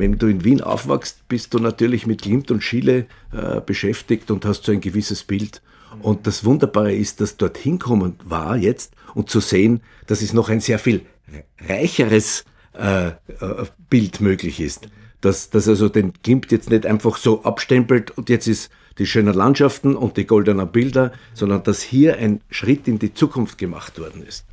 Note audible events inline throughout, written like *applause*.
wenn du in Wien aufwachst, bist du natürlich mit Glimt und Schiele äh, beschäftigt und hast so ein gewisses Bild. Und das Wunderbare ist, dass dort hinkommen war jetzt und zu sehen, dass es noch ein sehr viel reicheres äh, äh, Bild möglich ist. Dass, dass also den Glimt jetzt nicht einfach so abstempelt und jetzt ist die schönen Landschaften und die goldenen Bilder, sondern dass hier ein Schritt in die Zukunft gemacht worden ist.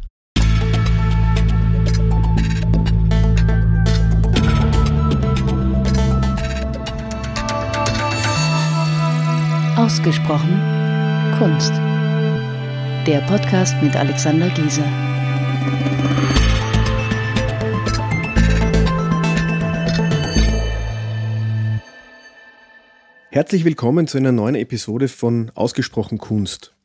Ausgesprochen Kunst. Der Podcast mit Alexander Gieser. Herzlich willkommen zu einer neuen Episode von Ausgesprochen Kunst.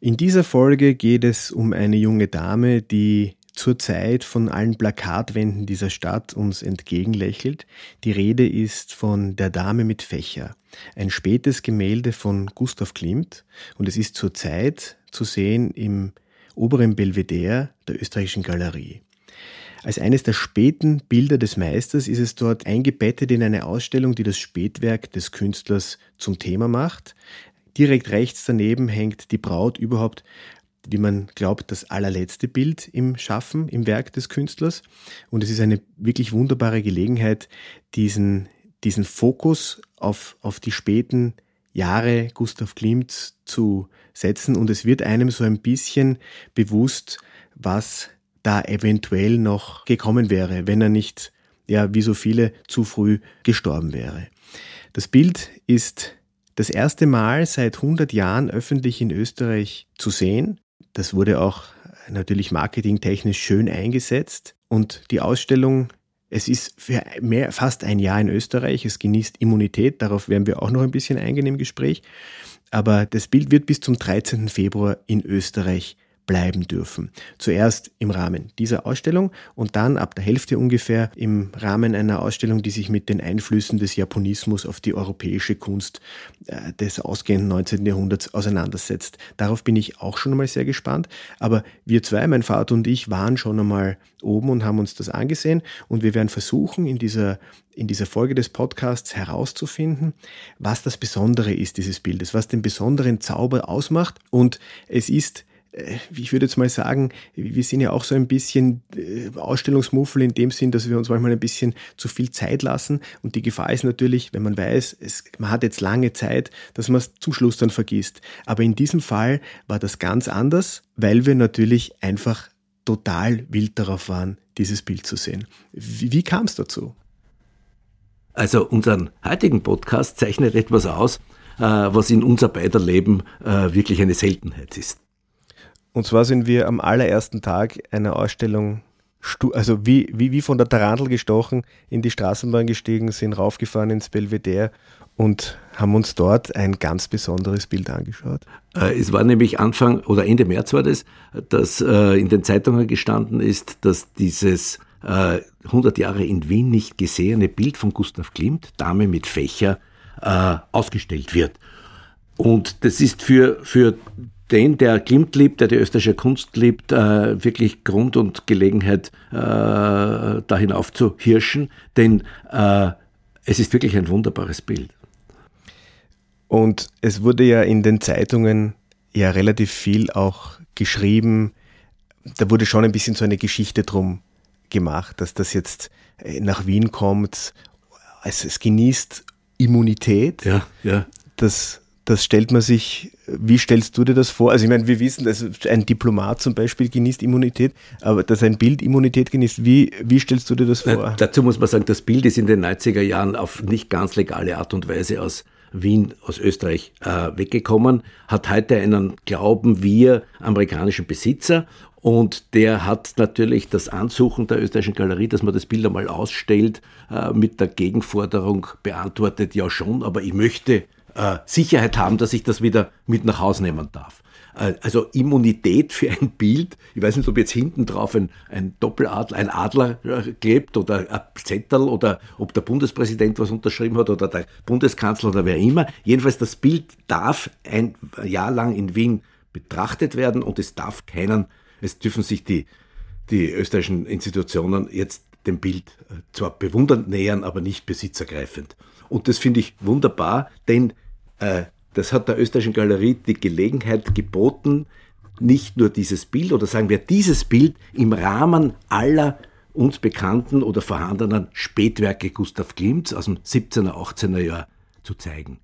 In dieser Folge geht es um eine junge Dame, die zurzeit von allen Plakatwänden dieser Stadt uns entgegenlächelt. Die Rede ist von Der Dame mit Fächer, ein spätes Gemälde von Gustav Klimt und es ist zurzeit zu sehen im oberen Belvedere der österreichischen Galerie. Als eines der späten Bilder des Meisters ist es dort eingebettet in eine Ausstellung, die das Spätwerk des Künstlers zum Thema macht. Direkt rechts daneben hängt die Braut überhaupt wie man glaubt, das allerletzte Bild im Schaffen, im Werk des Künstlers. Und es ist eine wirklich wunderbare Gelegenheit, diesen, diesen Fokus auf, auf die späten Jahre Gustav Klimts zu setzen. Und es wird einem so ein bisschen bewusst, was da eventuell noch gekommen wäre, wenn er nicht, ja, wie so viele, zu früh gestorben wäre. Das Bild ist das erste Mal seit 100 Jahren öffentlich in Österreich zu sehen. Das wurde auch natürlich marketingtechnisch schön eingesetzt. Und die Ausstellung, es ist für mehr, fast ein Jahr in Österreich, es genießt Immunität, darauf werden wir auch noch ein bisschen eingehen im Gespräch. Aber das Bild wird bis zum 13. Februar in Österreich bleiben dürfen. Zuerst im Rahmen dieser Ausstellung und dann ab der Hälfte ungefähr im Rahmen einer Ausstellung, die sich mit den Einflüssen des Japonismus auf die europäische Kunst äh, des ausgehenden 19. Jahrhunderts auseinandersetzt. Darauf bin ich auch schon einmal sehr gespannt. Aber wir zwei, mein Vater und ich, waren schon einmal oben und haben uns das angesehen und wir werden versuchen, in dieser in dieser Folge des Podcasts herauszufinden, was das Besondere ist dieses Bildes, was den besonderen Zauber ausmacht. Und es ist ich würde jetzt mal sagen, wir sind ja auch so ein bisschen äh, Ausstellungsmuffel in dem Sinn, dass wir uns manchmal ein bisschen zu viel Zeit lassen. Und die Gefahr ist natürlich, wenn man weiß, es, man hat jetzt lange Zeit, dass man es zum Schluss dann vergisst. Aber in diesem Fall war das ganz anders, weil wir natürlich einfach total wild darauf waren, dieses Bild zu sehen. Wie, wie kam es dazu? Also unseren heutigen Podcast zeichnet etwas aus, äh, was in unser beider Leben wirklich eine Seltenheit ist. Und zwar sind wir am allerersten Tag einer Ausstellung, also wie, wie, wie von der Tarantel gestochen, in die Straßenbahn gestiegen, sind raufgefahren ins Belvedere und haben uns dort ein ganz besonderes Bild angeschaut. Äh, es war nämlich Anfang oder Ende März war das, dass äh, in den Zeitungen gestanden ist, dass dieses 100 äh, Jahre in Wien nicht gesehene Bild von Gustav Klimt, Dame mit Fächer, ausgestellt wird. Und das ist für, für den, der Klimt liebt, der die österreichische Kunst liebt, äh, wirklich Grund und Gelegenheit, äh, da hinauf zu hirschen, denn äh, es ist wirklich ein wunderbares Bild. Und es wurde ja in den Zeitungen ja relativ viel auch geschrieben. Da wurde schon ein bisschen so eine Geschichte drum gemacht, dass das jetzt äh, nach Wien kommt. Es, es genießt Immunität. Ja, ja. Das das stellt man sich, wie stellst du dir das vor? Also ich meine, wir wissen, dass ein Diplomat zum Beispiel genießt Immunität, aber dass ein Bild Immunität genießt, wie, wie stellst du dir das vor? Na, dazu muss man sagen, das Bild ist in den 90er Jahren auf nicht ganz legale Art und Weise aus Wien, aus Österreich äh, weggekommen, hat heute einen, glauben wir, amerikanischen Besitzer und der hat natürlich das Ansuchen der österreichischen Galerie, dass man das Bild einmal ausstellt, äh, mit der Gegenforderung beantwortet, ja schon, aber ich möchte äh, Sicherheit haben, dass ich das wieder mit nach Hause nehmen darf. Äh, also Immunität für ein Bild. Ich weiß nicht, ob jetzt hinten drauf ein, ein Doppeladler, ein Adler äh, klebt oder ein Zettel oder ob der Bundespräsident was unterschrieben hat oder der Bundeskanzler oder wer immer. Jedenfalls das Bild darf ein Jahr lang in Wien betrachtet werden und es darf keinen, es dürfen sich die, die österreichischen Institutionen jetzt dem Bild äh, zwar bewundernd nähern, aber nicht besitzergreifend. Und das finde ich wunderbar, denn das hat der österreichischen Galerie die Gelegenheit geboten, nicht nur dieses Bild oder sagen wir dieses Bild im Rahmen aller uns bekannten oder vorhandenen Spätwerke Gustav Klimts aus dem 17er, 18er Jahr zu zeigen.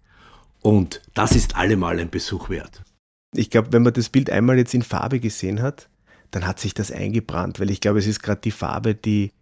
Und das ist allemal ein Besuch wert. Ich glaube, wenn man das Bild einmal jetzt in Farbe gesehen hat, dann hat sich das eingebrannt, weil ich glaube, es ist gerade die Farbe, die,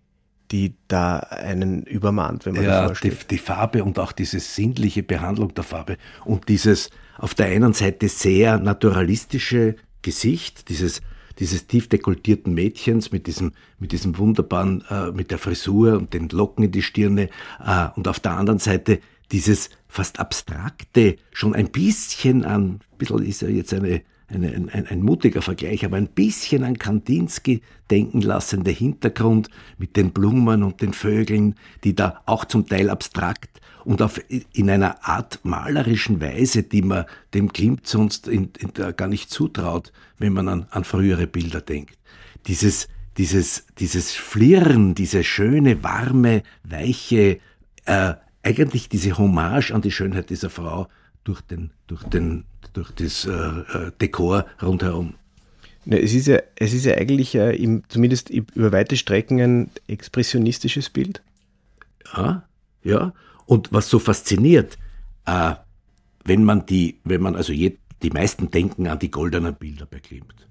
die da einen übermannt, wenn man ja, davor steht. Die, die Farbe und auch diese sinnliche Behandlung der Farbe und dieses auf der einen Seite sehr naturalistische Gesicht, dieses, dieses tief dekoltierten Mädchens mit diesem, mit diesem wunderbaren, äh, mit der Frisur und den Locken in die Stirne äh, und auf der anderen Seite dieses fast abstrakte, schon ein bisschen an, ein bisschen ist ja jetzt eine, eine, ein, ein, mutiger Vergleich, aber ein bisschen an Kandinsky denken lassende Hintergrund mit den Blumen und den Vögeln, die da auch zum Teil abstrakt und auf, in einer Art malerischen Weise, die man dem Klimt sonst in, in, gar nicht zutraut, wenn man an, an frühere Bilder denkt. Dieses, dieses, dieses Flirren, diese schöne, warme, weiche, äh, eigentlich diese Hommage an die Schönheit dieser Frau durch den, durch den, durch das äh, äh Dekor rundherum. Ja, es, ist ja, es ist ja eigentlich äh, im, zumindest über weite Strecken ein expressionistisches Bild. Ja, ja. Und was so fasziniert, äh, wenn man die, wenn man also je, die meisten denken an die goldenen Bilder bei Klimt.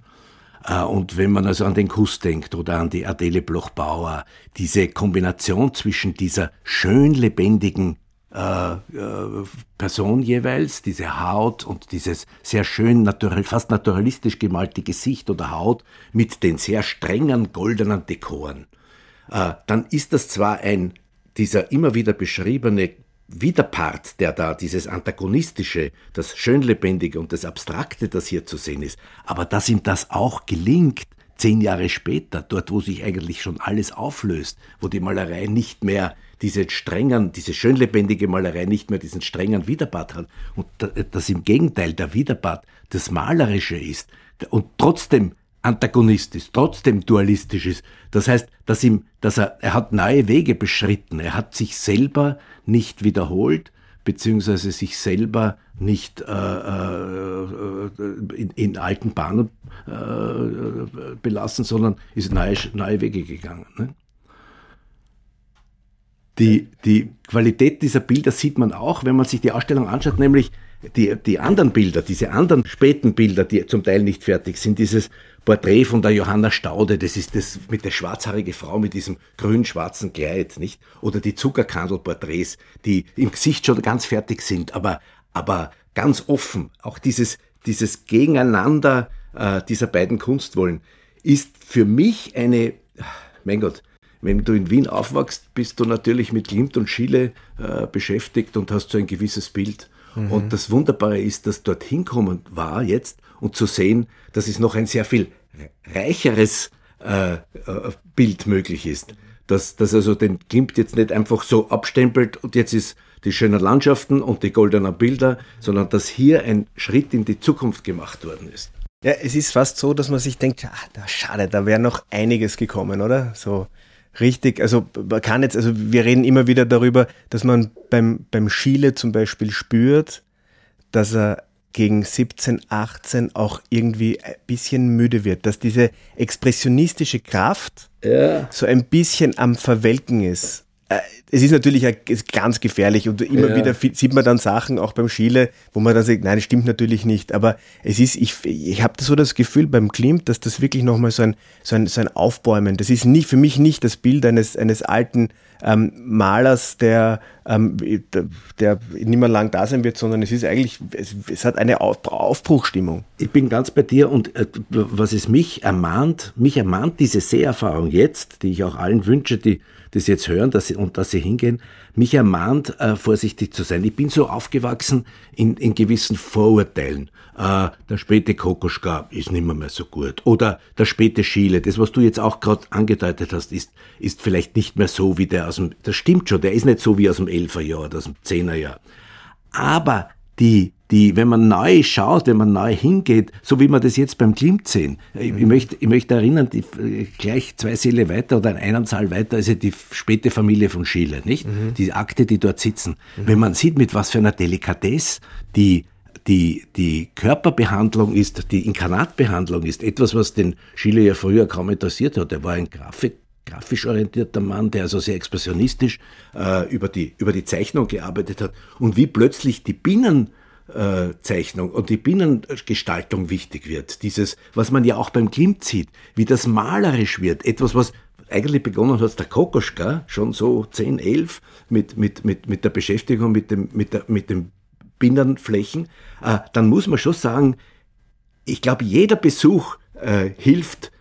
Äh, und wenn man also an den Kuss denkt oder an die Adele Bloch-Bauer, diese Kombination zwischen dieser schön lebendigen äh, äh, Person jeweils, diese Haut und dieses sehr schön, natural, fast naturalistisch gemalte Gesicht oder Haut mit den sehr strengen goldenen Dekoren, äh, dann ist das zwar ein, dieser immer wieder beschriebene Widerpart, der da, dieses Antagonistische, das Schönlebendige und das Abstrakte, das hier zu sehen ist, aber dass ihm das auch gelingt, zehn Jahre später, dort wo sich eigentlich schon alles auflöst, wo die Malerei nicht mehr diese strengen, diese schönlebendige Malerei nicht mehr diesen strengen Widerpart hat und dass im Gegenteil der Widerpart das Malerische ist und trotzdem Antagonist ist, trotzdem dualistisch ist. Das heißt, dass ihm, dass er, er hat neue Wege beschritten. Er hat sich selber nicht wiederholt, beziehungsweise sich selber nicht äh, äh, in, in, alten Bahnen äh, belassen, sondern ist neue, neue Wege gegangen. Ne? Die, die Qualität dieser Bilder sieht man auch, wenn man sich die Ausstellung anschaut, nämlich die, die anderen Bilder, diese anderen späten Bilder, die zum Teil nicht fertig sind, dieses Porträt von der Johanna Staude, das ist das mit der schwarzhaarige Frau mit diesem grün-schwarzen Kleid, nicht? Oder die Zuckerkandel-Porträts, die im Gesicht schon ganz fertig sind, aber, aber ganz offen. Auch dieses, dieses Gegeneinander äh, dieser beiden Kunstwollen ist für mich eine, mein Gott, wenn du in Wien aufwachst, bist du natürlich mit Klimt und Schiele äh, beschäftigt und hast so ein gewisses Bild. Mhm. Und das Wunderbare ist, dass dorthin kommen war jetzt und zu sehen, dass es noch ein sehr viel reicheres äh, äh, Bild möglich ist. Dass, dass also den Klimt jetzt nicht einfach so abstempelt und jetzt ist die schönen Landschaften und die goldenen Bilder, sondern dass hier ein Schritt in die Zukunft gemacht worden ist. Ja, es ist fast so, dass man sich denkt, ach, schade, da wäre noch einiges gekommen, oder? So richtig, also man kann jetzt, also wir reden immer wieder darüber, dass man beim, beim Schiele zum Beispiel spürt, dass er gegen 17, 18 auch irgendwie ein bisschen müde wird, dass diese expressionistische Kraft ja. so ein bisschen am Verwelken ist. Äh, es ist natürlich ganz gefährlich und immer ja. wieder sieht man dann Sachen auch beim Schiele, wo man dann sagt, nein, das stimmt natürlich nicht. Aber es ist, ich, ich habe so das Gefühl beim Klimt, dass das wirklich nochmal so ein, so, ein, so ein Aufbäumen, das ist nicht, für mich nicht das Bild eines, eines alten ähm, Malers, der, ähm, der nicht mehr lang da sein wird, sondern es ist eigentlich, es, es hat eine Auf, Aufbruchstimmung. Ich bin ganz bei dir und äh, was es mich ermahnt, mich ermahnt diese Seherfahrung jetzt, die ich auch allen wünsche, die das jetzt hören dass sie, und dass sie hingehen, mich ermahnt, äh, vorsichtig zu sein. Ich bin so aufgewachsen in, in gewissen Vorurteilen. Äh, der späte Kokoschka ist nicht mehr, mehr so gut. Oder der späte Schiele, das, was du jetzt auch gerade angedeutet hast, ist, ist vielleicht nicht mehr so wie der aus dem, das stimmt schon, der ist nicht so wie aus dem Elferjahr oder aus dem Zehnerjahr. Aber die, die, wenn man neu schaut, wenn man neu hingeht, so wie wir das jetzt beim Klimt sehen. Ich, ich, möchte, ich möchte erinnern, die, gleich zwei Säle weiter oder einen Saal weiter ist ja die späte Familie von Schiele, nicht? Mhm. Die Akte, die dort sitzen. Mhm. Wenn man sieht, mit was für einer Delikatesse die die, die Körperbehandlung ist, die Inkarnatbehandlung ist etwas, was den Schiele ja früher kaum interessiert hat. Er war ein Grafik, grafisch orientierter Mann, der also sehr expressionistisch äh, über, die, über die Zeichnung gearbeitet hat. Und wie plötzlich die Binnen äh, Zeichnung und die Binnengestaltung wichtig wird. Dieses, was man ja auch beim Klimt sieht, wie das malerisch wird. Etwas, was eigentlich begonnen hat der Kokoschka, schon so 10, 11, mit, mit, mit, mit der Beschäftigung mit dem, mit mit dem Binnenflächen, äh, dann muss man schon sagen, ich glaube, jeder Besuch äh, hilft,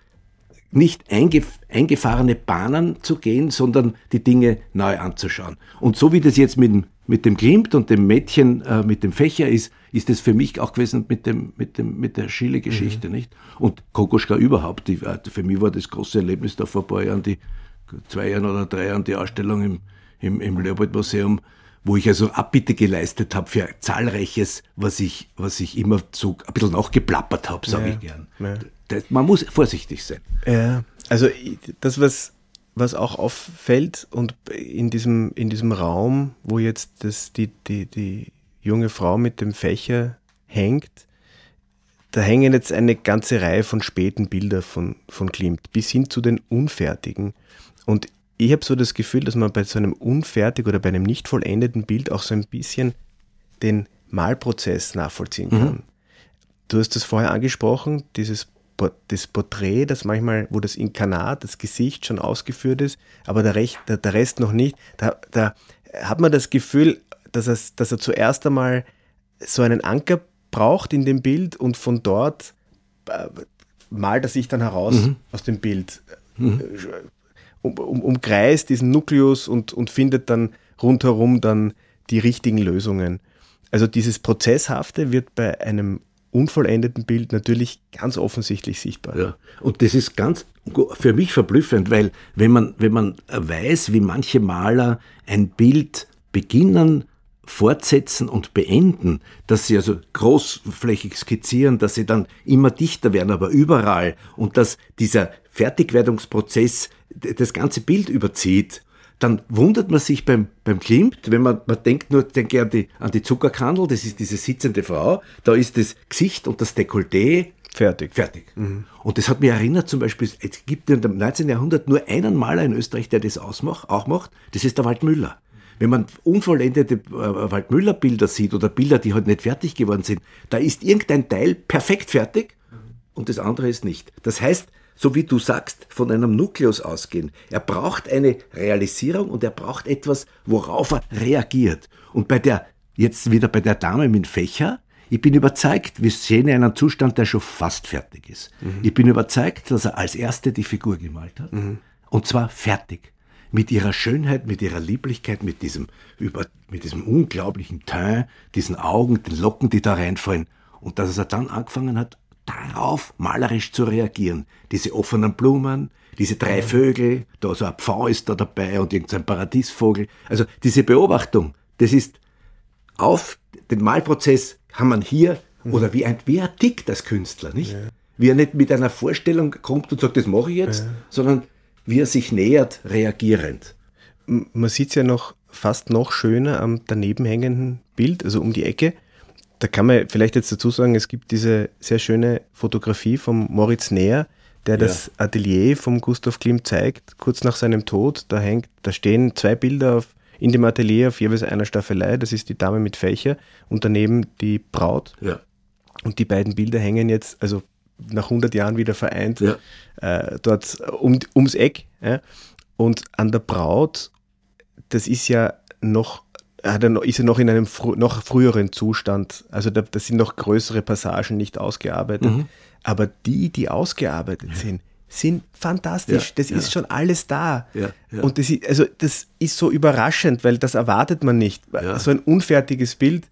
nicht eingef eingefahrene Bahnen zu gehen, sondern die Dinge neu anzuschauen. Und so wie das jetzt mit dem mit dem Klimt und dem Mädchen äh, mit dem Fächer ist, ist es für mich auch gewesen mit dem, mit dem, mit der Schiele-Geschichte, mhm. nicht? Und Kokoschka überhaupt, die, äh, für mich war das große Erlebnis da vor ein paar Jahren, die zwei Jahren oder drei Jahren die Ausstellung im, im, im Leopold-Museum, wo ich also Abbitte geleistet habe für zahlreiches, was ich, was ich immer so ein bisschen nachgeplappert habe, sage ja, ich gern. Ja. Das, man muss vorsichtig sein. Ja, also das, was was auch auffällt und in diesem, in diesem Raum, wo jetzt das, die, die, die junge Frau mit dem Fächer hängt, da hängen jetzt eine ganze Reihe von späten Bildern von, von Klimt, bis hin zu den unfertigen. Und ich habe so das Gefühl, dass man bei so einem unfertig oder bei einem nicht vollendeten Bild auch so ein bisschen den Malprozess nachvollziehen kann. Mhm. Du hast das vorher angesprochen, dieses das Porträt, das manchmal, wo das Inkarnat, das Gesicht schon ausgeführt ist, aber der, Rest, der, der Rest noch nicht, da, da hat man das Gefühl, dass er, dass er zuerst einmal so einen Anker braucht in dem Bild und von dort äh, malt er sich dann heraus mhm. aus dem Bild, mhm. um, um, umkreist diesen Nukleus und, und findet dann rundherum dann die richtigen Lösungen. Also dieses Prozesshafte wird bei einem unvollendeten Bild natürlich ganz offensichtlich sichtbar. Ja. Und das ist ganz für mich verblüffend, weil wenn man, wenn man weiß, wie manche Maler ein Bild beginnen, fortsetzen und beenden, dass sie also großflächig skizzieren, dass sie dann immer dichter werden, aber überall und dass dieser Fertigwerdungsprozess das ganze Bild überzieht dann wundert man sich beim, beim Klimt, wenn man, man denkt nur, denke an die, an die Zuckerkandel, das ist diese sitzende Frau, da ist das Gesicht und das Dekolleté fertig. Fertig. Mhm. Und das hat mich erinnert zum Beispiel, es gibt im 19. Jahrhundert nur einen Maler in Österreich, der das ausmacht, auch macht, das ist der Waldmüller. Wenn man unvollendete äh, Waldmüller-Bilder sieht oder Bilder, die halt nicht fertig geworden sind, da ist irgendein Teil perfekt fertig und das andere ist nicht. Das heißt, so wie du sagst, von einem Nukleus ausgehen. Er braucht eine Realisierung und er braucht etwas, worauf er reagiert. Und bei der, jetzt wieder bei der Dame mit Fächer, ich bin überzeugt, wir sehen in einem Zustand, der schon fast fertig ist. Mhm. Ich bin überzeugt, dass er als Erste die Figur gemalt hat. Mhm. Und zwar fertig. Mit ihrer Schönheit, mit ihrer Lieblichkeit, mit diesem, über, mit diesem unglaublichen Teint, diesen Augen, den Locken, die da reinfallen. Und dass er dann angefangen hat, darauf malerisch zu reagieren. Diese offenen Blumen, diese drei Vögel, da so ein Pfau ist da dabei und irgendein Paradiesvogel. Also diese Beobachtung, das ist auf den Malprozess kann man hier, mhm. oder wie ein, wie er tickt als Künstler, nicht? Ja. Wie er nicht mit einer Vorstellung kommt und sagt, das mache ich jetzt, ja. sondern wie er sich nähert, reagierend. Man sieht es ja noch fast noch schöner am daneben hängenden Bild, also um die Ecke. Da kann man vielleicht jetzt dazu sagen, es gibt diese sehr schöne Fotografie von Moritz Näher, der ja. das Atelier von Gustav Klimt zeigt, kurz nach seinem Tod. Da hängt, da stehen zwei Bilder auf, in dem Atelier auf jeweils einer Staffelei. Das ist die Dame mit Fächer und daneben die Braut. Ja. Und die beiden Bilder hängen jetzt, also nach 100 Jahren wieder vereint, ja. äh, dort um, ums Eck. Ja. Und an der Braut, das ist ja noch hat er ist er noch in einem fr noch früheren Zustand. Also da, sind noch größere Passagen nicht ausgearbeitet. Mhm. Aber die, die ausgearbeitet ja. sind, sind fantastisch. Ja, das ja. ist schon alles da. Und das ist, also das ist so überraschend, weil das erwartet man nicht. So ein unfertiges Bild,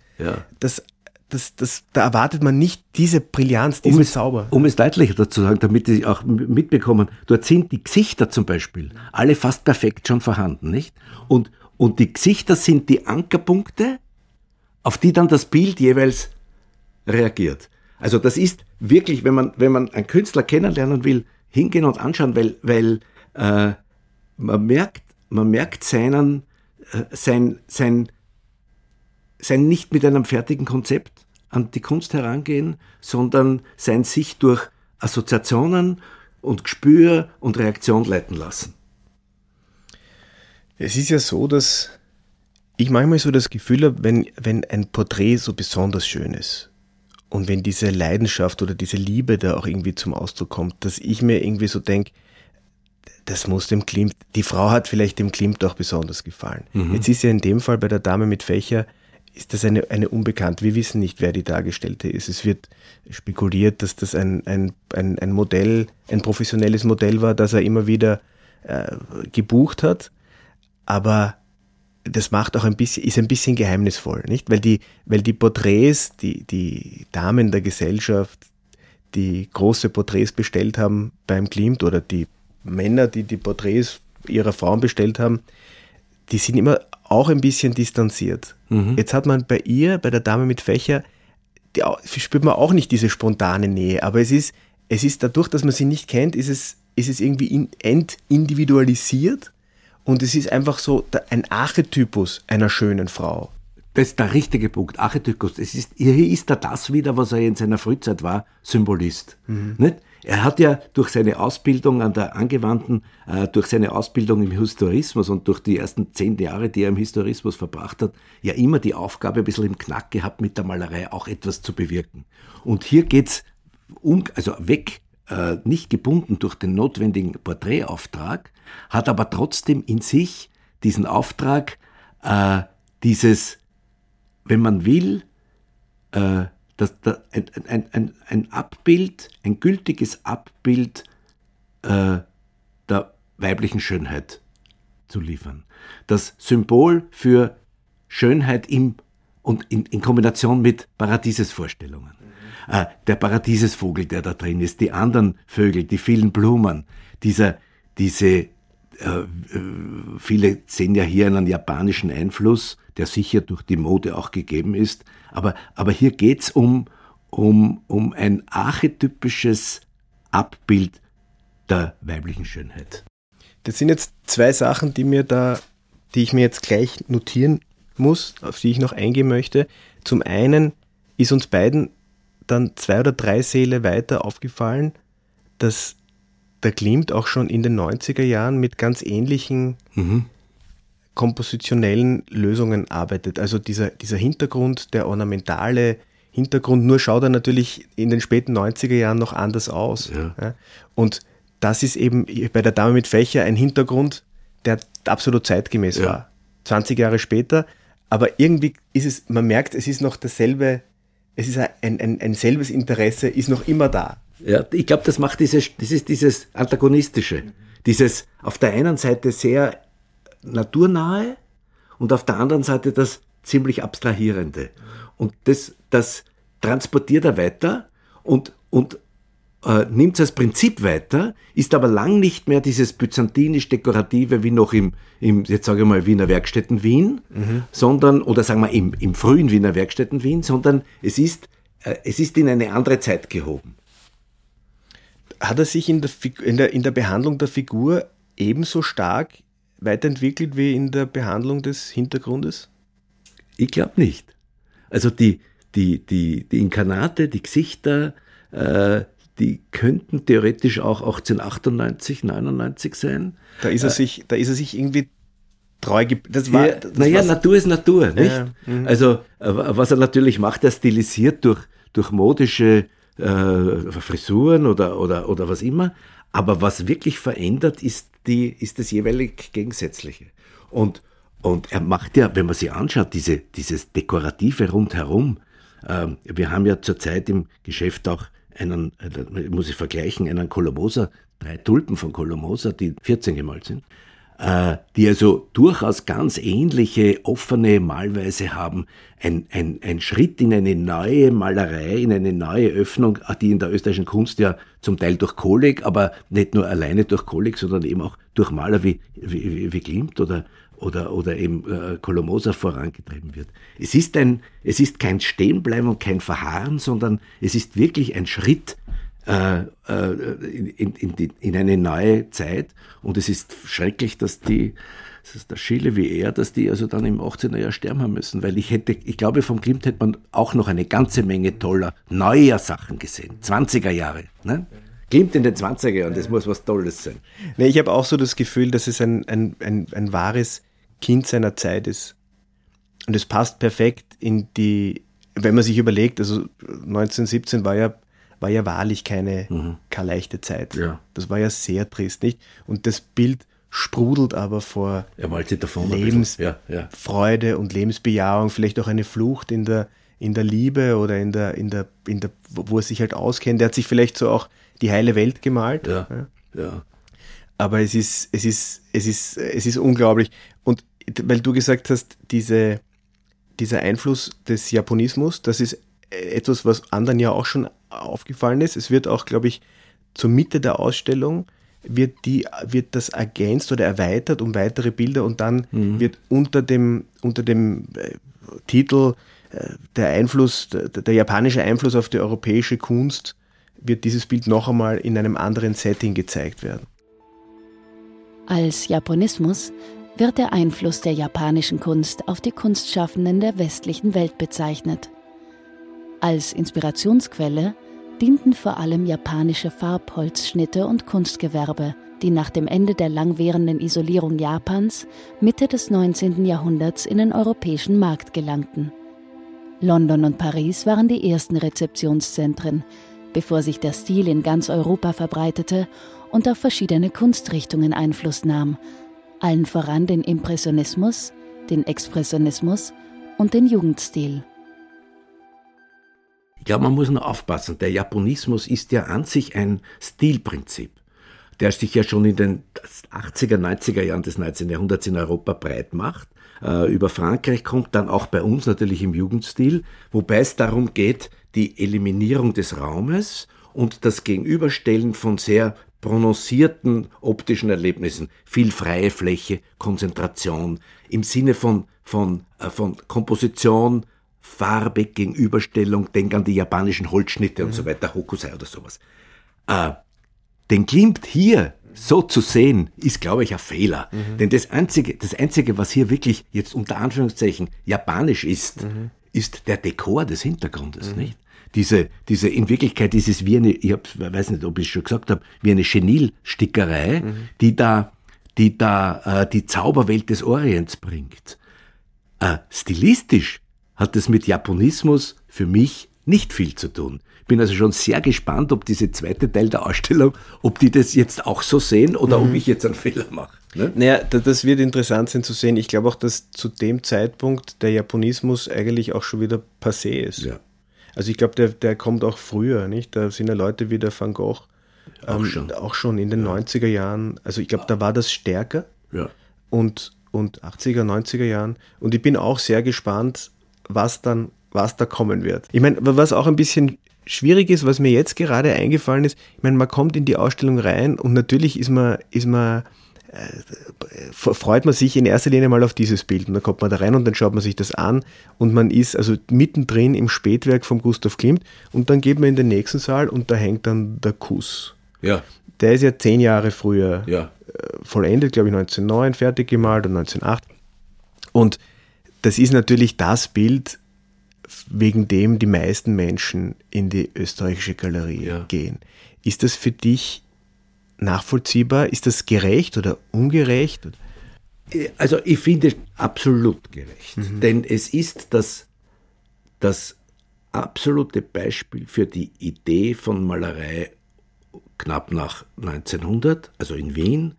das das, das, da erwartet man nicht diese Brillanz, diesen um es, Zauber. Um es deutlicher dazu sagen, damit Sie auch mitbekommen, dort sind die Gesichter zum Beispiel alle fast perfekt schon vorhanden, nicht? Und und die Gesichter sind die Ankerpunkte, auf die dann das Bild jeweils reagiert. Also das ist wirklich, wenn man, wenn man einen Künstler kennenlernen will, hingehen und anschauen, weil, weil äh, man merkt, man merkt seinen, äh, sein, sein, sein nicht mit einem fertigen Konzept an die Kunst herangehen, sondern sein sich durch Assoziationen und Gespür und Reaktion leiten lassen. Es ist ja so, dass ich manchmal so das Gefühl habe, wenn, wenn ein Porträt so besonders schön ist und wenn diese Leidenschaft oder diese Liebe da auch irgendwie zum Ausdruck kommt, dass ich mir irgendwie so denke, das muss dem Klimt, die Frau hat vielleicht dem Klimt auch besonders gefallen. Mhm. Jetzt ist ja in dem Fall bei der Dame mit Fächer, ist das eine, eine Unbekannte. Wir wissen nicht, wer die Dargestellte ist. Es wird spekuliert, dass das ein, ein, ein, ein Modell, ein professionelles Modell war, das er immer wieder äh, gebucht hat. Aber das macht auch ein bisschen, ist ein bisschen geheimnisvoll, nicht? Weil die, weil die Porträts, die, die Damen der Gesellschaft, die große Porträts bestellt haben beim Klimt oder die Männer, die die Porträts ihrer Frauen bestellt haben, die sind immer auch ein bisschen distanziert. Mhm. Jetzt hat man bei ihr, bei der Dame mit Fächer, die, spürt man auch nicht diese spontane Nähe, aber es ist, es ist dadurch, dass man sie nicht kennt, ist es, ist es irgendwie entindividualisiert und es ist einfach so ein Archetypus einer schönen Frau. Das ist der richtige Punkt. Archetypus. Es ist, hier ist er das wieder, was er in seiner Frühzeit war, Symbolist. Mhm. Nicht? Er hat ja durch seine Ausbildung an der angewandten, äh, durch seine Ausbildung im Historismus und durch die ersten zehn Jahre, die er im Historismus verbracht hat, ja immer die Aufgabe ein bisschen im Knack gehabt, mit der Malerei auch etwas zu bewirken. Und hier geht's um, also weg, äh, nicht gebunden durch den notwendigen Porträtauftrag, hat aber trotzdem in sich diesen Auftrag, äh, dieses, wenn man will, äh, das, das, ein, ein, ein, ein Abbild, ein gültiges Abbild äh, der weiblichen Schönheit zu liefern. Das Symbol für Schönheit im und in, in Kombination mit Paradiesesvorstellungen. Äh, der Paradiesesvogel, der da drin ist, die anderen Vögel, die vielen Blumen, dieser, diese, äh, äh viele sehen ja hier einen japanischen Einfluss, der sicher durch die Mode auch gegeben ist. Aber, aber hier geht's um, um, um ein archetypisches Abbild der weiblichen Schönheit. Das sind jetzt zwei Sachen, die mir da, die ich mir jetzt gleich notieren muss, auf die ich noch eingehen möchte. Zum einen ist uns beiden dann zwei oder drei Säle weiter aufgefallen, dass der Klimt auch schon in den 90er Jahren mit ganz ähnlichen mhm kompositionellen Lösungen arbeitet. Also dieser, dieser Hintergrund, der ornamentale Hintergrund, nur schaut er natürlich in den späten 90er Jahren noch anders aus. Ja. Und das ist eben bei der Dame mit Fächer ein Hintergrund, der absolut zeitgemäß ja. war. 20 Jahre später, aber irgendwie ist es, man merkt, es ist noch dasselbe, es ist ein, ein, ein selbes Interesse, ist noch immer da. Ja, ich glaube, das macht dieses, das ist dieses Antagonistische. Dieses auf der einen Seite sehr naturnahe und auf der anderen Seite das ziemlich abstrahierende. Und das, das transportiert er weiter und, und äh, nimmt es als Prinzip weiter, ist aber lang nicht mehr dieses byzantinisch-dekorative wie noch im, im, jetzt sage ich mal, Wiener Werkstätten Wien, mhm. sondern, oder sagen wir im, im frühen Wiener Werkstätten Wien, sondern es ist, äh, es ist in eine andere Zeit gehoben. Hat er sich in der, in der, in der Behandlung der Figur ebenso stark weiterentwickelt wie in der Behandlung des Hintergrundes? Ich glaube nicht. Also die, die, die, die Inkarnate, die Gesichter, äh, die könnten theoretisch auch 1898, 99 sein. Da ist er, äh, sich, da ist er sich irgendwie treu das war, ja, Naja, Natur ist Natur, nicht? Ja, mhm. also, äh, was er natürlich macht, er stilisiert durch, durch modische äh, Frisuren oder, oder, oder was immer. Aber was wirklich verändert, ist, die, ist das jeweilig Gegensätzliche. Und, und er macht ja, wenn man sich anschaut, diese, dieses Dekorative rundherum. Äh, wir haben ja zurzeit im Geschäft auch einen, äh, muss ich vergleichen, einen Kolomoser, drei Tulpen von Kolomoser, die 14 gemalt sind. Äh, die also durchaus ganz ähnliche offene Malweise haben. Ein, ein, ein Schritt in eine neue Malerei, in eine neue Öffnung, äh, die in der österreichischen Kunst ja zum Teil durch Kolleg, aber nicht nur alleine durch Kolleg, sondern eben auch durch Maler wie, wie, wie Klimt oder, oder, oder eben äh, Kolomosa vorangetrieben wird. Es ist, ein, es ist kein Stehenbleiben und kein Verharren, sondern es ist wirklich ein Schritt äh, äh, in, in, in, in eine neue Zeit. Und es ist schrecklich, dass die, das ist der Schiele wie er, dass die also dann im 18er Jahr sterben haben müssen, weil ich hätte, ich glaube, vom Klimt hätte man auch noch eine ganze Menge toller, neuer Sachen gesehen. 20er Jahre. Ne? Klimt in den 20er Jahren, das muss was Tolles sein. Nee, ich habe auch so das Gefühl, dass es ein, ein, ein, ein wahres Kind seiner Zeit ist. Und es passt perfekt in die, wenn man sich überlegt, also 1917 war ja, war ja wahrlich keine, mhm. keine leichte Zeit. Ja. Das war ja sehr trist, nicht? Und das Bild sprudelt aber vor Lebensfreude ja, ja. und Lebensbejahung, vielleicht auch eine Flucht in der, in der Liebe oder in der, in der, in der, wo er sich halt auskennt. Der hat sich vielleicht so auch die heile Welt gemalt. Ja, ja. Aber es ist, es ist, es ist, es ist unglaublich. Und weil du gesagt hast, diese, dieser Einfluss des Japonismus, das ist etwas, was anderen ja auch schon aufgefallen ist. Es wird auch, glaube ich, zur Mitte der Ausstellung wird, die, wird das ergänzt oder erweitert um weitere Bilder und dann mhm. wird unter dem, unter dem äh, Titel äh, der Einfluss, der, der, japanische Einfluss auf die europäische Kunst, wird dieses Bild noch einmal in einem anderen Setting gezeigt werden. Als Japonismus wird der Einfluss der japanischen Kunst auf die Kunstschaffenden der westlichen Welt bezeichnet. Als Inspirationsquelle dienten vor allem japanische Farbholzschnitte und Kunstgewerbe, die nach dem Ende der langwährenden Isolierung Japans Mitte des 19. Jahrhunderts in den europäischen Markt gelangten. London und Paris waren die ersten Rezeptionszentren, bevor sich der Stil in ganz Europa verbreitete und auf verschiedene Kunstrichtungen Einfluss nahm, allen voran den Impressionismus, den Expressionismus und den Jugendstil. Glaube, man muss nur aufpassen. Der Japonismus ist ja an sich ein Stilprinzip, der sich ja schon in den 80er, 90er Jahren des 19. Jahrhunderts in Europa breit macht. Äh, über Frankreich kommt dann auch bei uns natürlich im Jugendstil, wobei es darum geht, die Eliminierung des Raumes und das Gegenüberstellen von sehr prononcierten optischen Erlebnissen, viel freie Fläche, Konzentration, im Sinne von, von, äh, von Komposition, Farbe, Gegenüberstellung, denk an die japanischen Holzschnitte mhm. und so weiter, Hokusai oder sowas. Äh, den Klimt hier so zu sehen, ist, glaube ich, ein Fehler. Mhm. Denn das Einzige, das Einzige, was hier wirklich jetzt unter Anführungszeichen japanisch ist, mhm. ist der Dekor des Hintergrundes, mhm. nicht? diese, diese, in Wirklichkeit ist es wie eine, ich hab, weiß nicht, ob ich es schon gesagt habe, wie eine Chenilstickerei, mhm. die da, die da äh, die Zauberwelt des Orients bringt. Äh, stilistisch hat es mit Japonismus für mich nicht viel zu tun. Bin also schon sehr gespannt, ob diese zweite Teil der Ausstellung, ob die das jetzt auch so sehen oder mhm. ob ich jetzt einen Fehler mache. Ne? Naja, das wird interessant sein zu sehen. Ich glaube auch, dass zu dem Zeitpunkt der Japonismus eigentlich auch schon wieder passé ist. Ja. Also ich glaube, der, der kommt auch früher, nicht? Da sind ja Leute wie der Van Gogh ähm, auch, schon. auch schon in den ja. 90er Jahren. Also ich glaube, da war das stärker. Ja. Und, und 80er, 90er Jahren. Und ich bin auch sehr gespannt, was dann, was da kommen wird. Ich meine, was auch ein bisschen schwierig ist, was mir jetzt gerade eingefallen ist, ich meine, man kommt in die Ausstellung rein und natürlich ist man, ist man äh, freut man sich in erster Linie mal auf dieses Bild. Und dann kommt man da rein und dann schaut man sich das an und man ist also mittendrin im Spätwerk von Gustav Klimt und dann geht man in den nächsten Saal und da hängt dann der Kuss. Ja. Der ist ja zehn Jahre früher ja. Äh, vollendet, glaube ich 1909 fertig gemalt und 1908. Und das ist natürlich das Bild, wegen dem die meisten Menschen in die österreichische Galerie ja. gehen. Ist das für dich nachvollziehbar? Ist das gerecht oder ungerecht? Also ich finde absolut gerecht, mhm. denn es ist das, das absolute Beispiel für die Idee von Malerei knapp nach 1900, also in Wien,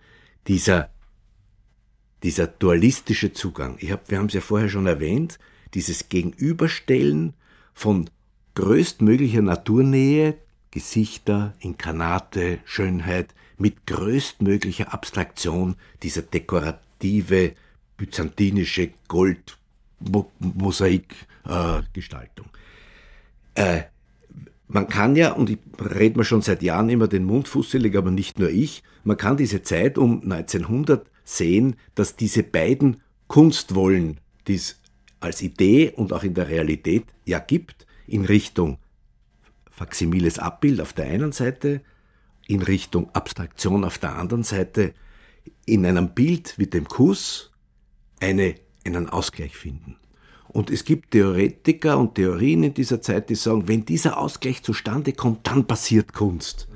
dieser, dieser dualistische Zugang. Ich hab, wir haben es ja vorher schon erwähnt, dieses Gegenüberstellen von größtmöglicher Naturnähe, Gesichter, Inkarnate, Schönheit, mit größtmöglicher Abstraktion dieser dekorative byzantinische Goldmosaikgestaltung. Äh, äh, man kann ja, und ich rede mir schon seit Jahren immer den Mund fusselig, aber nicht nur ich, man kann diese Zeit um 1900 sehen, dass diese beiden Kunstwollen, die es als Idee und auch in der Realität ja gibt, in Richtung faximiles Abbild auf der einen Seite, in Richtung Abstraktion auf der anderen Seite, in einem Bild wie dem Kuss eine, einen Ausgleich finden. Und es gibt Theoretiker und Theorien in dieser Zeit, die sagen, wenn dieser Ausgleich zustande kommt, dann passiert Kunst.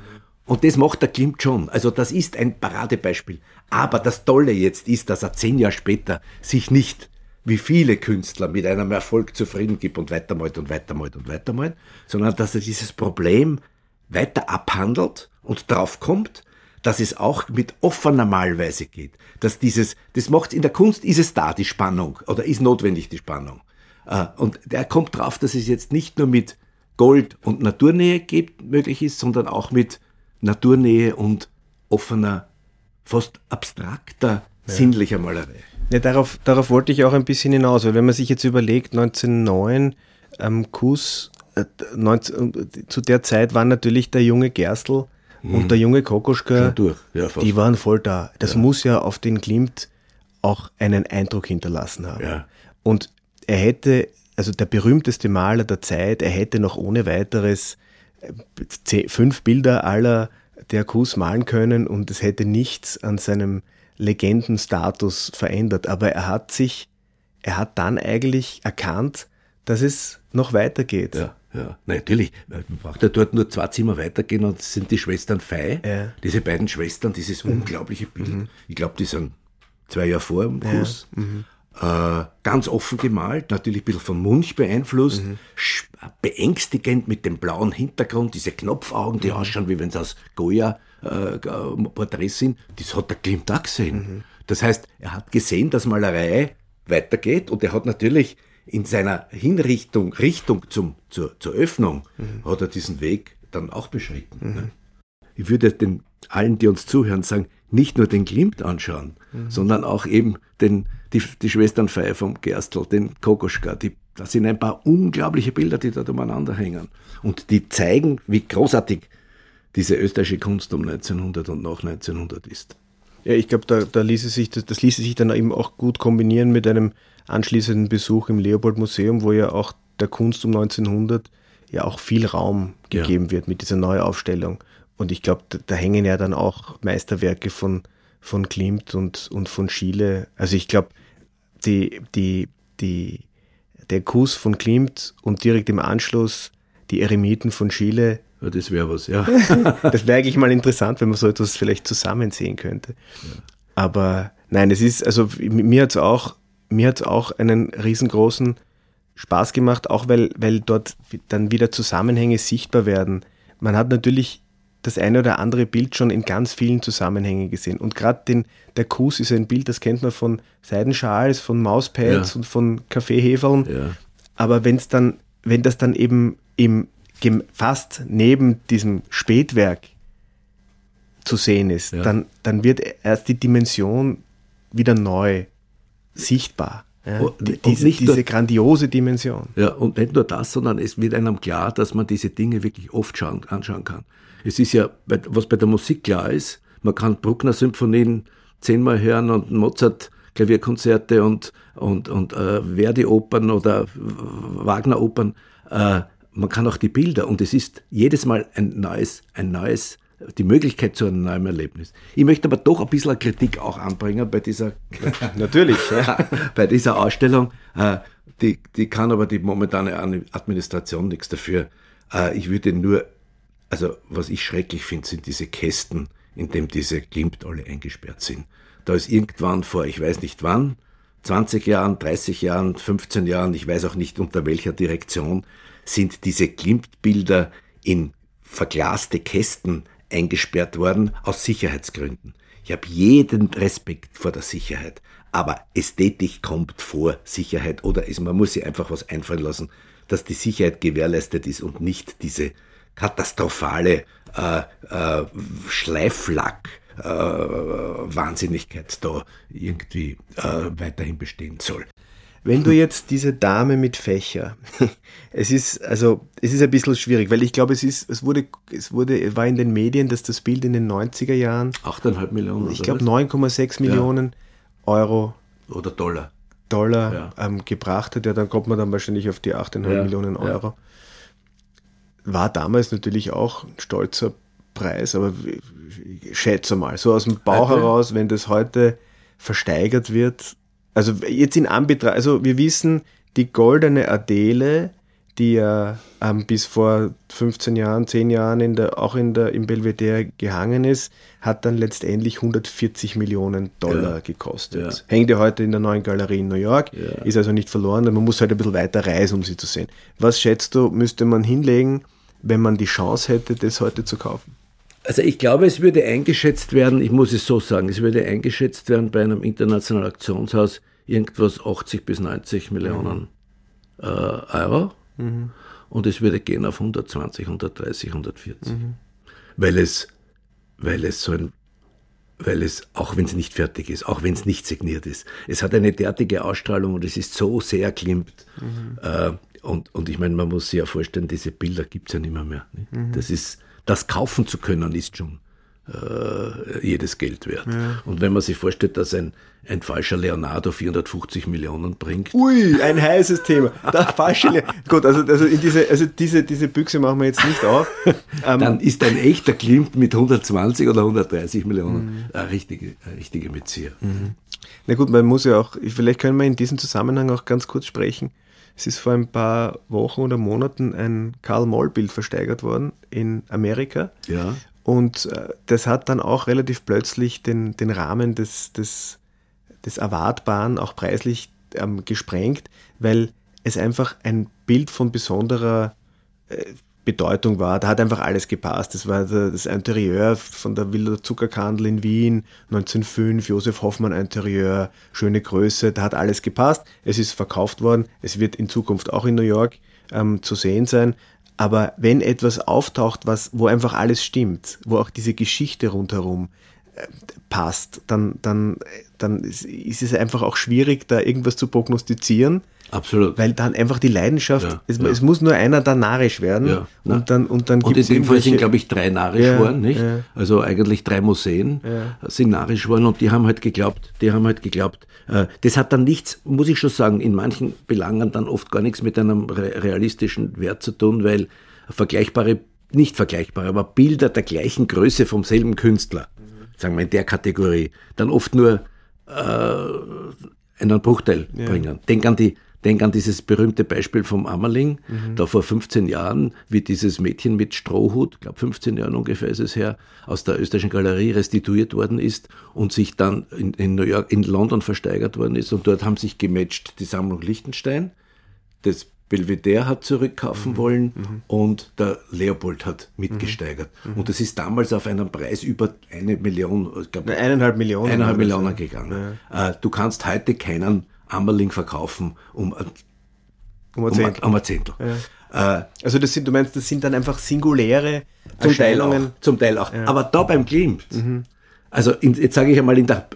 Und das macht der Klimt schon. Also das ist ein Paradebeispiel. Aber das Tolle jetzt ist, dass er zehn Jahre später sich nicht wie viele Künstler mit einem Erfolg zufrieden gibt und weitermalt und weitermalt und weitermalt, sondern dass er dieses Problem weiter abhandelt und drauf kommt, dass es auch mit offener Malweise geht. Dass dieses, das macht in der Kunst ist es da, die Spannung, oder ist notwendig die Spannung. Äh, und der kommt drauf, dass es jetzt nicht nur mit Gold und Naturnähe gibt, möglich ist, sondern auch mit Naturnähe und offener, fast abstrakter, ja. sinnlicher Malerei. Ja, darauf, darauf wollte ich auch ein bisschen hinaus, weil wenn man sich jetzt überlegt, 1909 am Kuss, äh, 19, äh, zu der Zeit war natürlich der junge Gerstl mhm. und der junge Kokoschka, ja, die waren voll da. Das ja. muss ja auf den Klimt auch einen Eindruck hinterlassen haben. Und er hätte, also der berühmteste Maler der Zeit, er hätte noch ohne weiteres fünf Bilder aller der Kuss malen können und es hätte nichts an seinem Legendenstatus verändert. Aber er hat sich, er hat dann eigentlich erkannt, dass es noch weitergeht. Ja, ja, natürlich. Man braucht ja dort nur zwei Zimmer weitergehen und es sind die Schwestern Fei. Ja. Diese beiden Schwestern, dieses mhm. unglaubliche Bild. Mhm. Ich glaube, die sind zwei Jahre vor dem Kuss. Ja. Mhm. Äh, ganz offen gemalt, natürlich ein bisschen von Munch beeinflusst, mhm. beängstigend mit dem blauen Hintergrund, diese Knopfaugen, die mhm. ausschauen, wie wenn sie aus Goya äh, Porträts sind, das hat der Klimt auch gesehen. Mhm. Das heißt, er hat gesehen, dass Malerei weitergeht und er hat natürlich in seiner Hinrichtung, Richtung zum, zur, zur Öffnung, mhm. hat er diesen Weg dann auch beschritten. Mhm. Ne? Ich würde den allen, die uns zuhören, sagen, nicht nur den Klimt anschauen, mhm. sondern auch eben den, die, die Schwestern Fei vom Gerstl, den Kokoschka. Die, das sind ein paar unglaubliche Bilder, die dort umeinander hängen. Und die zeigen, wie großartig diese österreichische Kunst um 1900 und nach 1900 ist. Ja, ich glaube, da, da ließe sich, das, das ließe sich dann eben auch gut kombinieren mit einem anschließenden Besuch im Leopold Museum, wo ja auch der Kunst um 1900 ja auch viel Raum gegeben ja. wird mit dieser Neuaufstellung. Und ich glaube, da, da, hängen ja dann auch Meisterwerke von, von Klimt und, und von Schiele. Also ich glaube, die, die, die, der Kuss von Klimt und direkt im Anschluss die Eremiten von Schiele ja, das wäre was, ja. *laughs* das wäre eigentlich mal interessant, wenn man so etwas vielleicht zusammen sehen könnte. Ja. Aber nein, es ist, also mir hat es auch, mir hat auch einen riesengroßen Spaß gemacht, auch weil, weil dort dann wieder Zusammenhänge sichtbar werden. Man hat natürlich das eine oder andere Bild schon in ganz vielen Zusammenhängen gesehen. Und gerade der Kuss ist ein Bild, das kennt man von Seidenschals, von Mauspads ja. und von Kaffeehefeln. Ja. Aber wenn's dann, wenn das dann eben im fast neben diesem Spätwerk zu sehen ist, ja. dann, dann wird erst die Dimension wieder neu sichtbar. Ja, die, diese, diese nur, grandiose Dimension. Ja, und nicht nur das, sondern es wird einem klar, dass man diese Dinge wirklich oft schauen, anschauen kann. Es ist ja, was bei der Musik klar ist, man kann Bruckner-Symphonien zehnmal hören und Mozart Klavierkonzerte und, und, und äh, Verdi-Opern oder Wagner-Opern. Äh, man kann auch die Bilder und es ist jedes Mal ein neues, ein neues, die Möglichkeit zu einem neuen Erlebnis. Ich möchte aber doch ein bisschen Kritik auch anbringen bei dieser, *laughs* natürlich, *laughs* bei dieser Ausstellung. Äh, die, die kann aber die momentane Administration nichts dafür. Äh, ich würde nur, also was ich schrecklich finde, sind diese Kästen, in dem diese Glimt alle eingesperrt sind. Da ist irgendwann vor, ich weiß nicht wann, 20 Jahren, 30 Jahren, 15 Jahren, ich weiß auch nicht unter welcher Direktion, sind diese Glimpbilder in verglaste Kästen eingesperrt worden aus Sicherheitsgründen. Ich habe jeden Respekt vor der Sicherheit, aber Ästhetik kommt vor Sicherheit oder ist, man muss sich einfach was einfallen lassen, dass die Sicherheit gewährleistet ist und nicht diese katastrophale äh, äh, Schleiflack äh, Wahnsinnigkeit da irgendwie äh, weiterhin bestehen soll. Wenn du jetzt diese Dame mit Fächer, *laughs* es ist, also, es ist ein bisschen schwierig, weil ich glaube, es ist, es wurde, es wurde, war in den Medien, dass das Bild in den 90er Jahren. 8,5 Millionen. Ich glaube 9,6 Millionen ja. Euro. Oder Dollar. Dollar ja. ähm, gebracht hat. Ja, dann kommt man dann wahrscheinlich auf die 8,5 ja. Millionen Euro. War damals natürlich auch ein stolzer Preis, aber ich schätze mal, so aus dem Bauch okay. heraus, wenn das heute versteigert wird, also jetzt in Anbetracht, also wir wissen, die goldene Adele die ja ähm, bis vor 15 Jahren, 10 Jahren in der, auch in der, im Belvedere gehangen ist, hat dann letztendlich 140 Millionen Dollar ja. gekostet. Ja. Hängt ja heute in der neuen Galerie in New York, ja. ist also nicht verloren, man muss halt ein bisschen weiter reisen, um sie zu sehen. Was schätzt du, müsste man hinlegen, wenn man die Chance hätte, das heute zu kaufen? Also ich glaube, es würde eingeschätzt werden, ich muss es so sagen, es würde eingeschätzt werden bei einem internationalen Auktionshaus irgendwas 80 bis 90 Millionen mhm. äh, Euro. Mhm. Und es würde gehen auf 120, 130, 140. Mhm. Weil es, weil es so ein, weil es, auch wenn es nicht fertig ist, auch wenn es nicht signiert ist, es hat eine derartige Ausstrahlung und es ist so sehr klimmt. Mhm. Äh, und, und ich meine, man muss sich ja vorstellen, diese Bilder gibt es ja nicht mehr. mehr mhm. Das ist, das kaufen zu können, ist schon äh, jedes Geld wert. Ja. Und wenn man sich vorstellt, dass ein, ein falscher Leonardo 450 Millionen bringt. Ui, ein heißes Thema. Der falsche Le Gut, also, also, in diese, also diese, diese Büchse machen wir jetzt nicht auf. *laughs* Ähm, Dann ist ein echter Klimt mit 120 oder 130 Millionen mhm. eine richtige, eine richtige Metzieher. Mhm. Na gut, man muss ja auch, vielleicht können wir in diesem Zusammenhang auch ganz kurz sprechen. Es ist vor ein paar Wochen oder Monaten ein Karl Moll-Bild versteigert worden in Amerika. Ja. Und äh, das hat dann auch relativ plötzlich den, den Rahmen des, des, des Erwartbaren auch preislich ähm, gesprengt, weil es einfach ein Bild von besonderer äh, Bedeutung war. Da hat einfach alles gepasst. Das war das Interieur von der Villa Zuckerkandel in Wien, 1905, Josef Hoffmann Interieur, schöne Größe, da hat alles gepasst. Es ist verkauft worden. Es wird in Zukunft auch in New York ähm, zu sehen sein. Aber wenn etwas auftaucht, was, wo einfach alles stimmt, wo auch diese Geschichte rundherum äh, passt, dann, dann, dann ist, ist es einfach auch schwierig, da irgendwas zu prognostizieren. Absolut. Weil dann einfach die Leidenschaft, ja, es, ja. es, muss nur einer da narrisch werden ja, und dann und dann Und in dem Fall sind, glaube ich, drei narrisch worden, nicht? Also eigentlich drei Museen sind narrisch worden und die haben halt geglaubt, die haben halt geglaubt, äh, das hat dann nichts, muss ich schon sagen, in manchen Belangen dann oft gar nichts mit einem realistischen Wert zu tun, weil vergleichbare, nicht vergleichbare, aber Bilder der gleichen Größe vom selben Künstler, mhm. sagen wir in der Kategorie, dann oft nur äh, einen Bruchteil bringen. Denk an die Denk an dieses berühmte Beispiel vom Ammerling, mhm. da vor 15 Jahren, wie dieses Mädchen mit Strohhut, ich glaube 15 Jahren ungefähr ist es her, aus der österreichischen Galerie restituiert worden ist und sich dann in, in New York, in London versteigert worden ist. Und dort haben sich gematcht die Sammlung Liechtenstein, das Belvedere hat zurückkaufen mhm. wollen mhm. und der Leopold hat mitgesteigert. Mhm. Und das ist damals auf einen Preis über eine Million, ich glaube, eineinhalb Millionen, eineinhalb Millionen gegangen. Ja. Äh, du kannst heute keinen Ammerling verkaufen um, um ein Zehntel. Um, ein Zehntel. Ja. Äh, also das sind, du meinst, das sind dann einfach singuläre zum Erscheinungen? Teil auch, zum Teil auch. Ja. Aber da beim Klimt, mhm. also in, jetzt sage ich einmal in der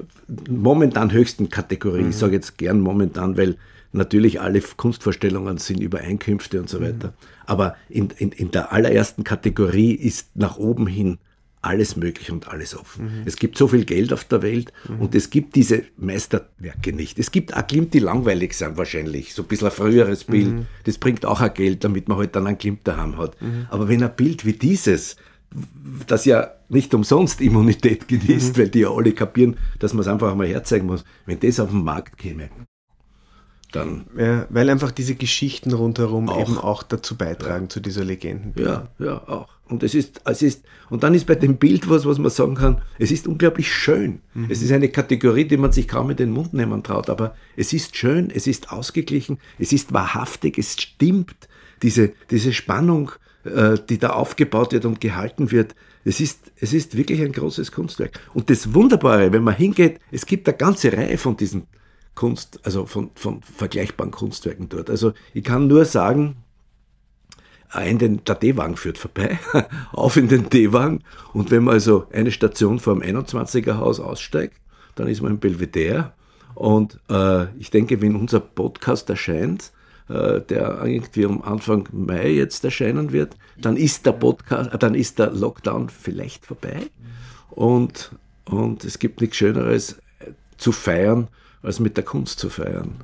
momentan höchsten Kategorie, mhm. ich sage jetzt gern momentan, weil natürlich alle Kunstvorstellungen sind über Einkünfte und so weiter. Mhm. Aber in, in, in der allerersten Kategorie ist nach oben hin alles möglich und alles offen. Mhm. Es gibt so viel Geld auf der Welt mhm. und es gibt diese Meisterwerke nicht. Es gibt auch Klimt, die langweilig sind wahrscheinlich. So ein bisschen ein früheres Bild, mhm. das bringt auch ein Geld, damit man halt dann einen Klimt daheim hat. Aber wenn ein Bild wie dieses, das ja nicht umsonst Immunität genießt, mhm. weil die ja alle kapieren, dass man es einfach einmal herzeigen muss, wenn das auf den Markt käme, dann. Ja, weil einfach diese Geschichten rundherum auch. eben auch dazu beitragen, ja. zu dieser Legenden. Ja, ja, auch. Und es ist, es ist, und dann ist bei dem Bild was, was man sagen kann, es ist unglaublich schön. Mhm. Es ist eine Kategorie, die man sich kaum in den Mund nehmen traut, aber es ist schön, es ist ausgeglichen, es ist wahrhaftig, es stimmt. Diese, diese Spannung, äh, die da aufgebaut wird und gehalten wird, es ist, es ist wirklich ein großes Kunstwerk. Und das Wunderbare, wenn man hingeht, es gibt eine ganze Reihe von diesen Kunst, also von, von vergleichbaren Kunstwerken dort. Also ich kann nur sagen, in den, der D-Wagen führt vorbei, *laughs* auf in den D-Wagen. Und wenn man also eine Station vor dem 21er Haus aussteigt, dann ist man im Belvedere. Und äh, ich denke, wenn unser Podcast erscheint, äh, der irgendwie um Anfang Mai jetzt erscheinen wird, dann ist der Podcast, äh, dann ist der Lockdown vielleicht vorbei. Und, und es gibt nichts Schöneres äh, zu feiern, als mit der Kunst zu feiern.